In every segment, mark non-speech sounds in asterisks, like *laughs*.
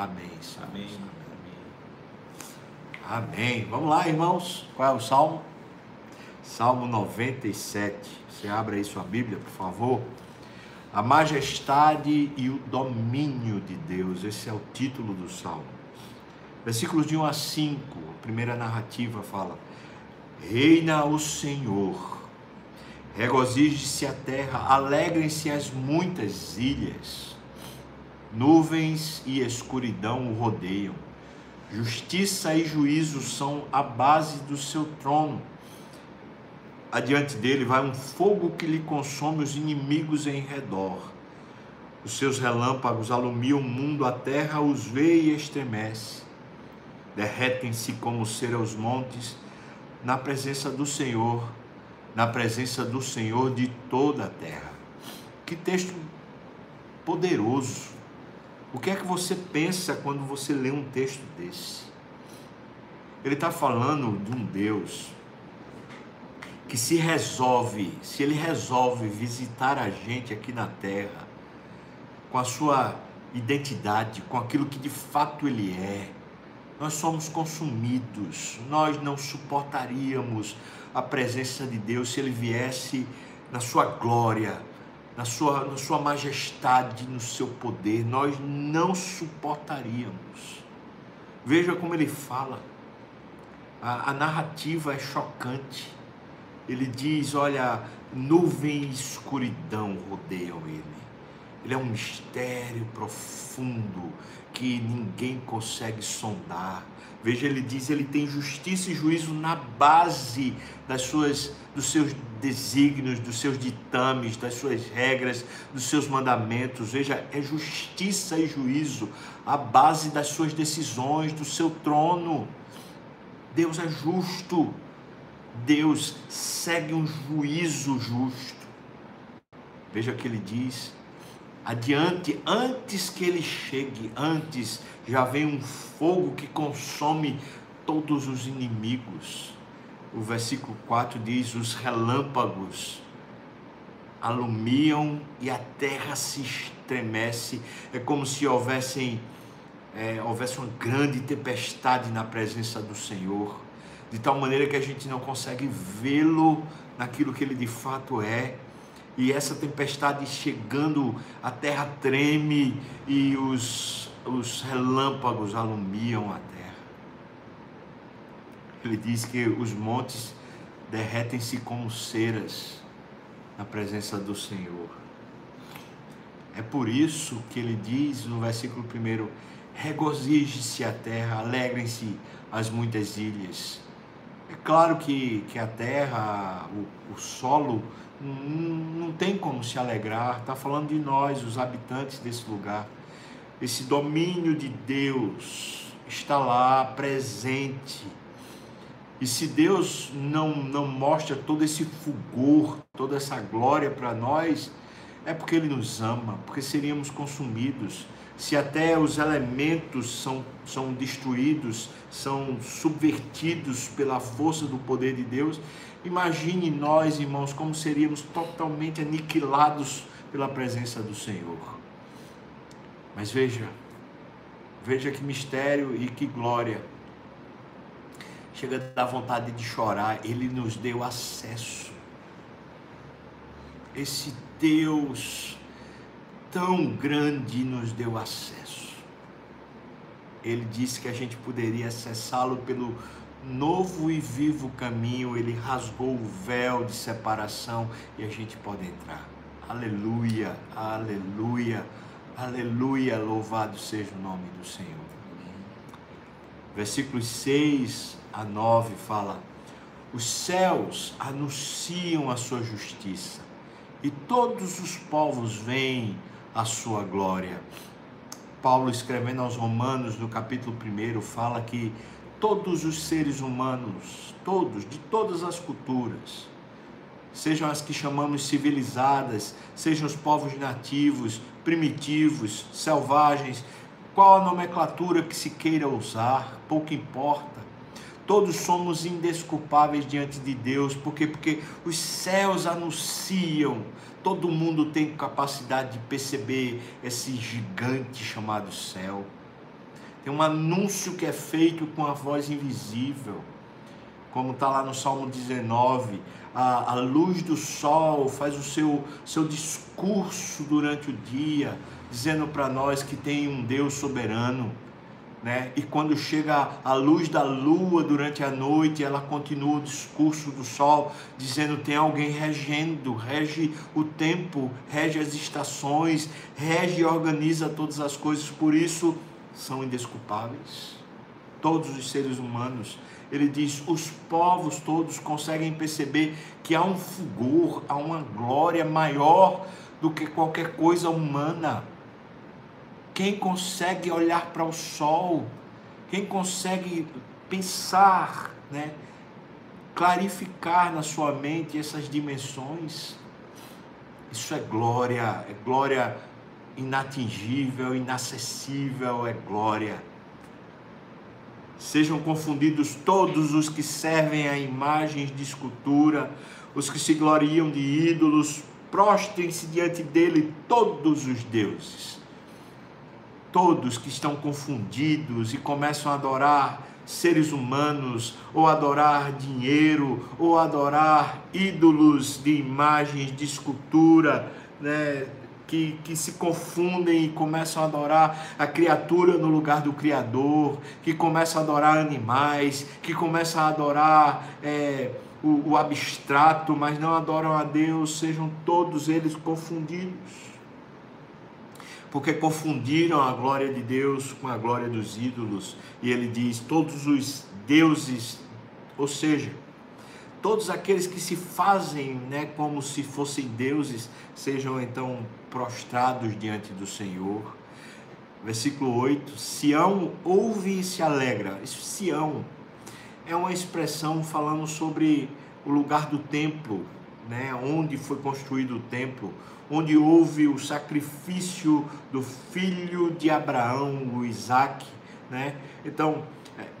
Amém. Amém. Amém. Vamos lá, irmãos. Qual é o salmo? Salmo 97. Você abre aí sua Bíblia, por favor. A majestade e o domínio de Deus. Esse é o título do salmo. Versículos de 1 a 5. A primeira narrativa fala: Reina o Senhor. Regozije-se a terra, alegrem-se as muitas ilhas. Nuvens e escuridão o rodeiam. Justiça e juízo são a base do seu trono. Adiante dele vai um fogo que lhe consome os inimigos em redor. Os seus relâmpagos alumiam o mundo, a terra os vê e estremece. Derretem-se como cera os montes, na presença do Senhor, na presença do Senhor de toda a terra. Que texto poderoso. O que é que você pensa quando você lê um texto desse? Ele está falando de um Deus que se resolve, se ele resolve visitar a gente aqui na terra, com a sua identidade, com aquilo que de fato ele é, nós somos consumidos, nós não suportaríamos a presença de Deus se ele viesse na sua glória, na sua, na sua majestade, no seu poder, nós não suportaríamos. Veja como ele fala, a, a narrativa é chocante. Ele diz: Olha, nuvem e escuridão rodeiam ele. Ele é um mistério profundo que ninguém consegue sondar. Veja, ele diz, ele tem justiça e juízo na base das suas, dos seus desígnios, dos seus ditames, das suas regras, dos seus mandamentos. Veja, é justiça e juízo a base das suas decisões, do seu trono. Deus é justo. Deus segue um juízo justo. Veja o que ele diz. Adiante, antes que ele chegue, antes já vem um fogo que consome todos os inimigos. O versículo 4 diz: Os relâmpagos alumiam e a terra se estremece. É como se houvessem, é, houvesse uma grande tempestade na presença do Senhor, de tal maneira que a gente não consegue vê-lo naquilo que ele de fato é e essa tempestade chegando, a terra treme e os, os relâmpagos alumiam a terra. Ele diz que os montes derretem-se como ceras na presença do Senhor. É por isso que ele diz no versículo 1: regozije-se a terra, alegrem-se as muitas ilhas. É claro que, que a terra, o, o solo, não tem como se alegrar, está falando de nós, os habitantes desse lugar. Esse domínio de Deus está lá presente. E se Deus não, não mostra todo esse fulgor, toda essa glória para nós, é porque Ele nos ama, porque seríamos consumidos. Se até os elementos são, são destruídos, são subvertidos pela força do poder de Deus, Imagine nós, irmãos, como seríamos totalmente aniquilados pela presença do Senhor. Mas veja, veja que mistério e que glória. Chega a dar vontade de chorar, Ele nos deu acesso. Esse Deus tão grande nos deu acesso. Ele disse que a gente poderia acessá-lo pelo novo e vivo caminho, ele rasgou o véu de separação e a gente pode entrar. Aleluia, aleluia, aleluia, louvado seja o nome do Senhor. Versículos 6 a 9 fala: Os céus anunciam a sua justiça e todos os povos veem a sua glória. Paulo escrevendo aos Romanos no capítulo 1 fala que todos os seres humanos, todos, de todas as culturas, sejam as que chamamos civilizadas, sejam os povos nativos, primitivos, selvagens, qual a nomenclatura que se queira usar, pouco importa. Todos somos indesculpáveis diante de Deus, porque porque os céus anunciam, todo mundo tem capacidade de perceber esse gigante chamado céu. Tem um anúncio que é feito com a voz invisível, como está lá no Salmo 19. A, a luz do sol faz o seu, seu discurso durante o dia, dizendo para nós que tem um Deus soberano né? E quando chega a luz da lua durante a noite, ela continua o discurso do sol, dizendo: tem alguém regendo, rege o tempo, rege as estações, rege e organiza todas as coisas, por isso são indesculpáveis. Todos os seres humanos, ele diz: os povos todos conseguem perceber que há um fulgor, há uma glória maior do que qualquer coisa humana quem consegue olhar para o sol, quem consegue pensar, né? clarificar na sua mente essas dimensões, isso é glória, é glória inatingível, inacessível, é glória. Sejam confundidos todos os que servem a imagens de escultura, os que se gloriam de ídolos, prostrem-se diante dele todos os deuses todos que estão confundidos e começam a adorar seres humanos, ou adorar dinheiro, ou adorar ídolos de imagens de escultura, né? Que, que se confundem e começam a adorar a criatura no lugar do Criador, que começam a adorar animais, que começam a adorar é, o, o abstrato, mas não adoram a Deus, sejam todos eles confundidos porque confundiram a glória de Deus com a glória dos ídolos. E ele diz: todos os deuses, ou seja, todos aqueles que se fazem né, como se fossem deuses, sejam então prostrados diante do Senhor. Versículo 8: Sião ouve e se alegra. Sião é uma expressão falando sobre o lugar do templo, né, onde foi construído o templo, onde houve o sacrifício do filho de Abraão, o Isaac. Né? Então,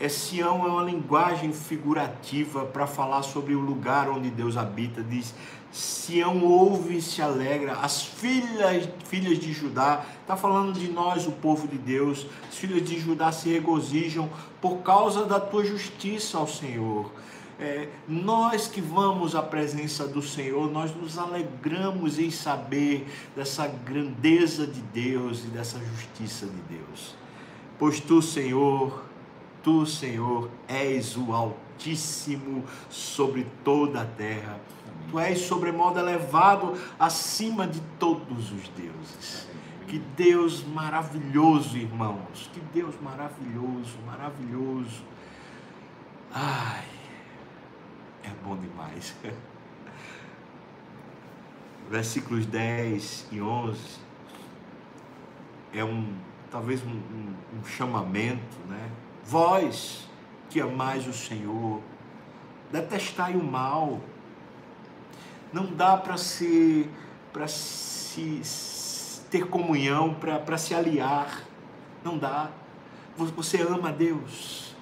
é, Sião é uma linguagem figurativa para falar sobre o lugar onde Deus habita. Diz: Sião ouve e se alegra, as filhas, filhas de Judá, está falando de nós, o povo de Deus, as filhas de Judá se regozijam por causa da tua justiça ao Senhor é, nós que vamos à presença do Senhor, nós nos alegramos em saber dessa grandeza de Deus e dessa justiça de Deus. Pois tu, Senhor, tu, Senhor, és o Altíssimo sobre toda a terra. Tu és sobremodo elevado acima de todos os deuses. Que Deus maravilhoso, irmãos. Que Deus maravilhoso, maravilhoso. Ai, bom demais. *laughs* Versículos 10 e 11 é um, talvez um, um, um chamamento, né? Vós que amais o Senhor, detestai o mal. Não dá para se, para se ter comunhão, para se aliar. Não dá. Você ama Deus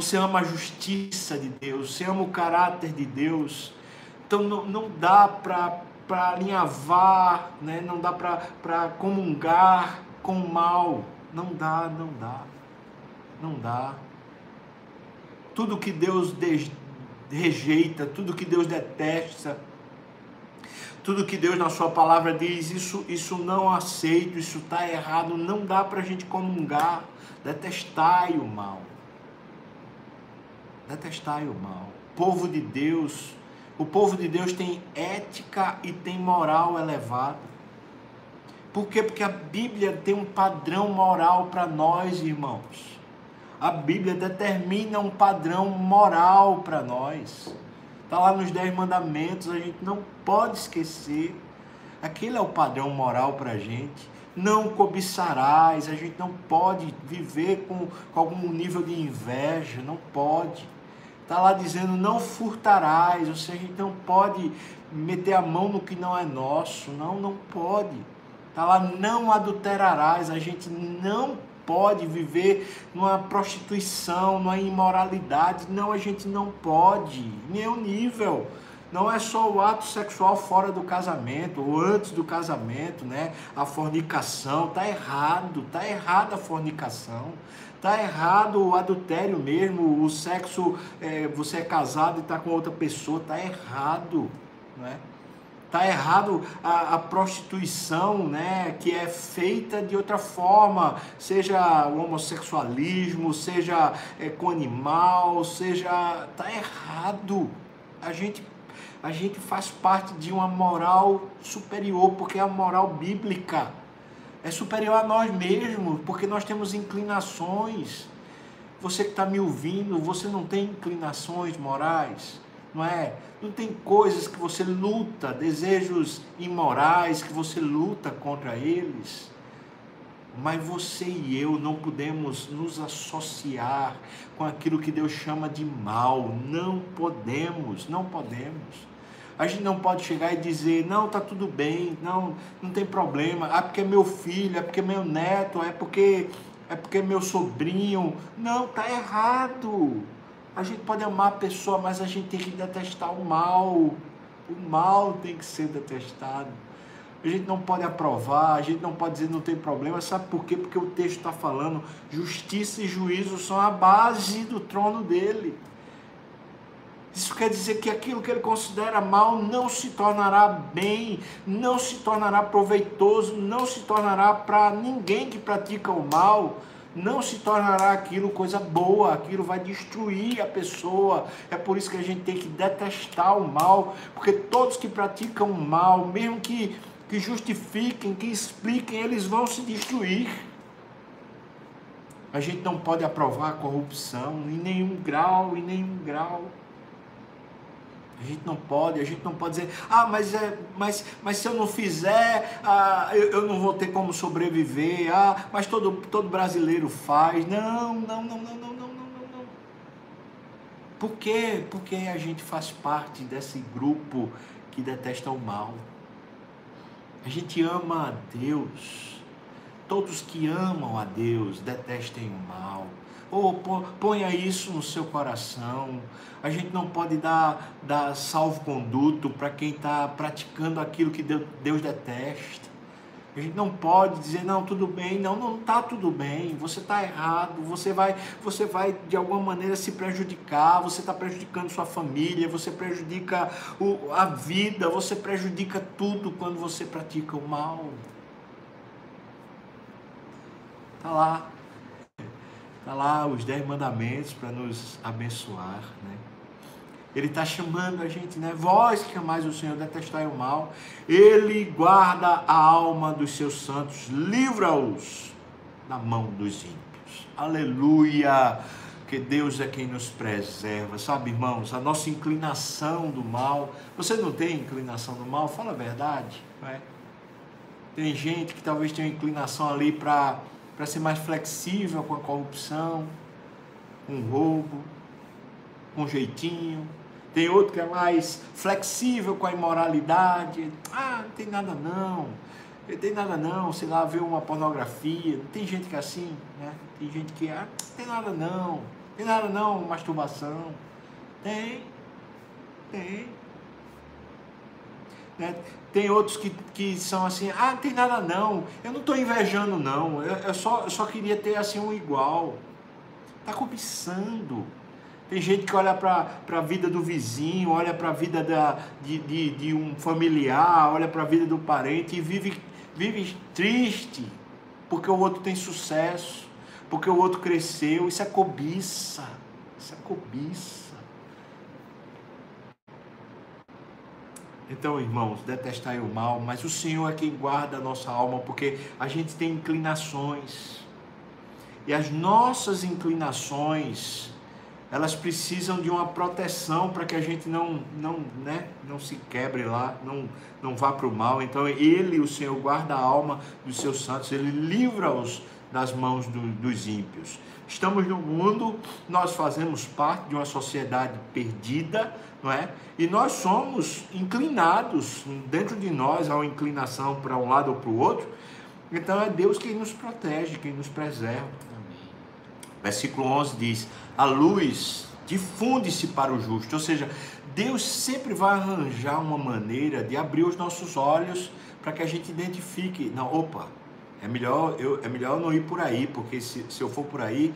você ama a justiça de Deus, você ama o caráter de Deus. Então não, não dá para alinhavar, né? não dá para comungar com o mal. Não dá, não dá. Não dá. Tudo que Deus de, rejeita, tudo que Deus detesta, tudo que Deus na sua palavra diz, isso, isso não aceito, isso está errado, não dá para a gente comungar, detestai o mal detestai o mal. Povo de Deus, o povo de Deus tem ética e tem moral elevada. Por quê? Porque a Bíblia tem um padrão moral para nós, irmãos. A Bíblia determina um padrão moral para nós. Está lá nos Dez Mandamentos, a gente não pode esquecer. Aquele é o padrão moral para a gente. Não cobiçarás, a gente não pode viver com, com algum nível de inveja, não pode. Está lá dizendo não furtarás, ou seja, a gente não pode meter a mão no que não é nosso, não, não pode. Está lá não adulterarás, a gente não pode viver numa prostituição, numa imoralidade, não, a gente não pode, nenhum nível. Não é só o ato sexual fora do casamento ou antes do casamento, né? A fornicação tá errado, tá errada a fornicação. Tá errado o adultério mesmo, o sexo, é, você é casado e tá com outra pessoa, tá errado, né? Tá errado a, a, prostituição, né, que é feita de outra forma, seja o homossexualismo, seja é, com animal, seja tá errado. A gente a gente faz parte de uma moral superior, porque é a moral bíblica é superior a nós mesmos, porque nós temos inclinações. Você que está me ouvindo, você não tem inclinações morais, não é? Não tem coisas que você luta, desejos imorais que você luta contra eles. Mas você e eu não podemos nos associar com aquilo que Deus chama de mal. Não podemos, não podemos. A gente não pode chegar e dizer, não, tá tudo bem, não, não tem problema, ah, porque é meu filho, é porque é meu neto, é porque é porque é meu sobrinho. Não, tá errado. A gente pode amar a pessoa, mas a gente tem que detestar o mal. O mal tem que ser detestado. A gente não pode aprovar, a gente não pode dizer não tem problema. Sabe por quê? Porque o texto está falando justiça e juízo são a base do trono dele. Isso quer dizer que aquilo que ele considera mal não se tornará bem, não se tornará proveitoso, não se tornará para ninguém que pratica o mal, não se tornará aquilo coisa boa, aquilo vai destruir a pessoa. É por isso que a gente tem que detestar o mal, porque todos que praticam o mal, mesmo que, que justifiquem, que expliquem, eles vão se destruir. A gente não pode aprovar a corrupção em nenhum grau, em nenhum grau. A gente não pode, a gente não pode dizer, ah, mas, é, mas, mas se eu não fizer, ah, eu, eu não vou ter como sobreviver, ah, mas todo, todo brasileiro faz. Não, não, não, não, não, não, não, não. Por quê? Porque a gente faz parte desse grupo que detesta o mal. A gente ama a Deus. Todos que amam a Deus detestem o mal. Ou ponha isso no seu coração. A gente não pode dar, dar salvo-conduto para quem está praticando aquilo que Deus detesta. A gente não pode dizer, não, tudo bem, não, não está tudo bem, você está errado, você vai, você vai de alguma maneira se prejudicar, você está prejudicando sua família, você prejudica o, a vida, você prejudica tudo quando você pratica o mal. Está lá, Está lá os dez mandamentos para nos abençoar, né? Ele está chamando a gente, né? Vós que amais o Senhor, detestai o mal. Ele guarda a alma dos seus santos, livra-os da mão dos ímpios. Aleluia! Que Deus é quem nos preserva, sabe, irmãos? A nossa inclinação do mal. Você não tem inclinação do mal? Fala a verdade, não é? Tem gente que talvez tenha inclinação ali para para ser mais flexível com a corrupção, o roubo, com jeitinho. Tem outro que é mais flexível com a imoralidade. Ah, não tem nada não. Não tem nada não, sei lá, ver uma pornografia. Tem gente que é assim, né? Tem gente que, ah, não tem nada não. Não tem nada não, masturbação. Tem, tem. Né? Tem outros que, que são assim, ah, não tem nada não, eu não estou invejando não, eu, eu, só, eu só queria ter assim um igual. Está cobiçando. Tem gente que olha para a vida do vizinho, olha para a vida da, de, de, de, um familiar, olha para a vida do parente e vive, vive triste porque o outro tem sucesso, porque o outro cresceu. Isso é cobiça. Isso é cobiça. Então, irmãos, detestai o mal, mas o Senhor é quem guarda a nossa alma, porque a gente tem inclinações. E as nossas inclinações, elas precisam de uma proteção para que a gente não, não, né, não se quebre lá, não, não vá para o mal. Então, Ele, o Senhor, guarda a alma dos seus santos, Ele livra-os das mãos do, dos ímpios. Estamos no mundo, nós fazemos parte de uma sociedade perdida, não é? E nós somos inclinados, dentro de nós há uma inclinação para um lado ou para o outro. Então é Deus quem nos protege, quem nos preserva. Amém. Versículo 11 diz: A luz difunde-se para o justo, ou seja, Deus sempre vai arranjar uma maneira de abrir os nossos olhos para que a gente identifique, não, opa, é melhor eu, é melhor não ir por aí, porque se, se eu for por aí,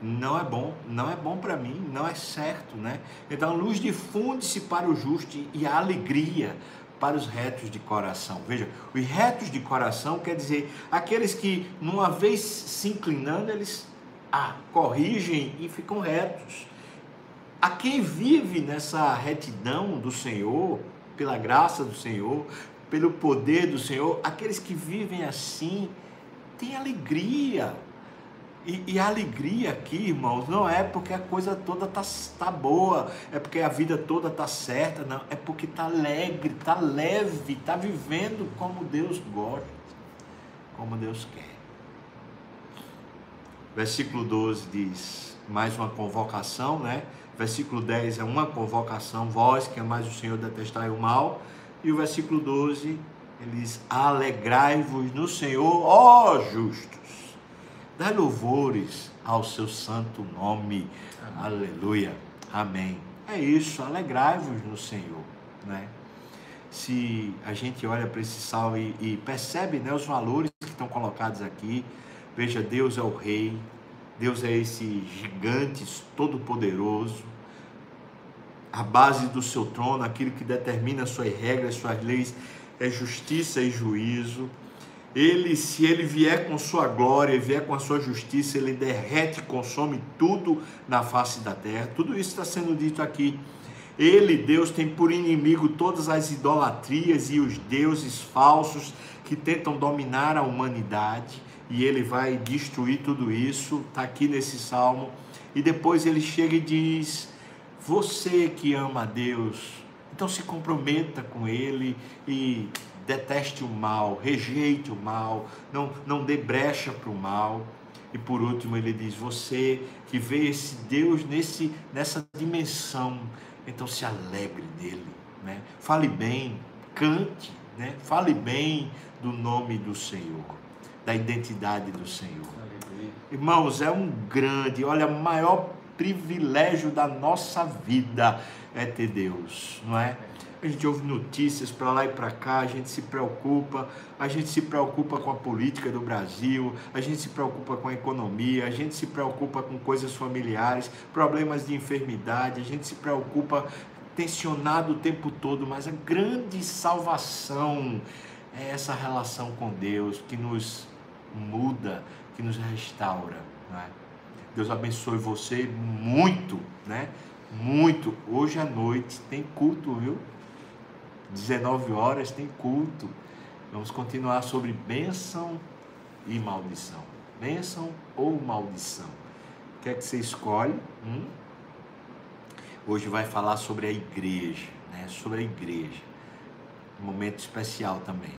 não é bom, não é bom para mim, não é certo, né? Então a luz difunde-se para o justo e a alegria para os retos de coração. Veja, os retos de coração quer dizer aqueles que, numa vez se inclinando, eles ah, corrigem e ficam retos. A quem vive nessa retidão do Senhor, pela graça do Senhor, pelo poder do Senhor, aqueles que vivem assim têm alegria. E, e, a alegria aqui, irmãos, não é porque a coisa toda tá, tá boa, é porque a vida toda tá certa, não, é porque tá alegre, tá leve, tá vivendo como Deus gosta, como Deus quer. Versículo 12 diz: mais uma convocação, né? Versículo 10 é uma convocação, vós que amais o Senhor, detestai o mal. E o versículo 12, ele diz: Alegrai-vos no Senhor, ó justos. Dá louvores ao seu santo nome. Amém. Aleluia. Amém. É isso, alegrai-vos no Senhor, né? Se a gente olha para esse salmo e, e percebe né, os valores que estão colocados aqui, veja, Deus é o Rei, Deus é esse gigante todo-poderoso, a base do seu trono, aquilo que determina suas regras, suas leis, é justiça e juízo. Ele, se ele vier com sua glória, vier com a sua justiça, ele derrete e consome tudo na face da terra. Tudo isso está sendo dito aqui. Ele, Deus, tem por inimigo todas as idolatrias e os deuses falsos que tentam dominar a humanidade e ele vai destruir tudo isso, está aqui nesse salmo. E depois ele chega e diz: Você que ama a Deus, então se comprometa com Ele e deteste o mal, rejeite o mal, não, não dê brecha para o mal. E por último ele diz: Você que vê esse Deus nesse, nessa dimensão, então se alegre nele, né? fale bem, cante, né? fale bem do nome do Senhor da identidade do Senhor. Irmãos, é um grande, olha, maior privilégio da nossa vida é ter Deus, não é? A gente ouve notícias para lá e para cá, a gente se preocupa, a gente se preocupa com a política do Brasil, a gente se preocupa com a economia, a gente se preocupa com coisas familiares, problemas de enfermidade, a gente se preocupa tensionado o tempo todo, mas a grande salvação é essa relação com Deus que nos muda, que nos restaura. Né? Deus abençoe você muito, né? Muito. Hoje à noite tem culto, viu? 19 horas tem culto. Vamos continuar sobre bênção e maldição. Bênção ou maldição? O que é que você escolhe? Hum? Hoje vai falar sobre a igreja, né? Sobre a igreja. Um momento especial também.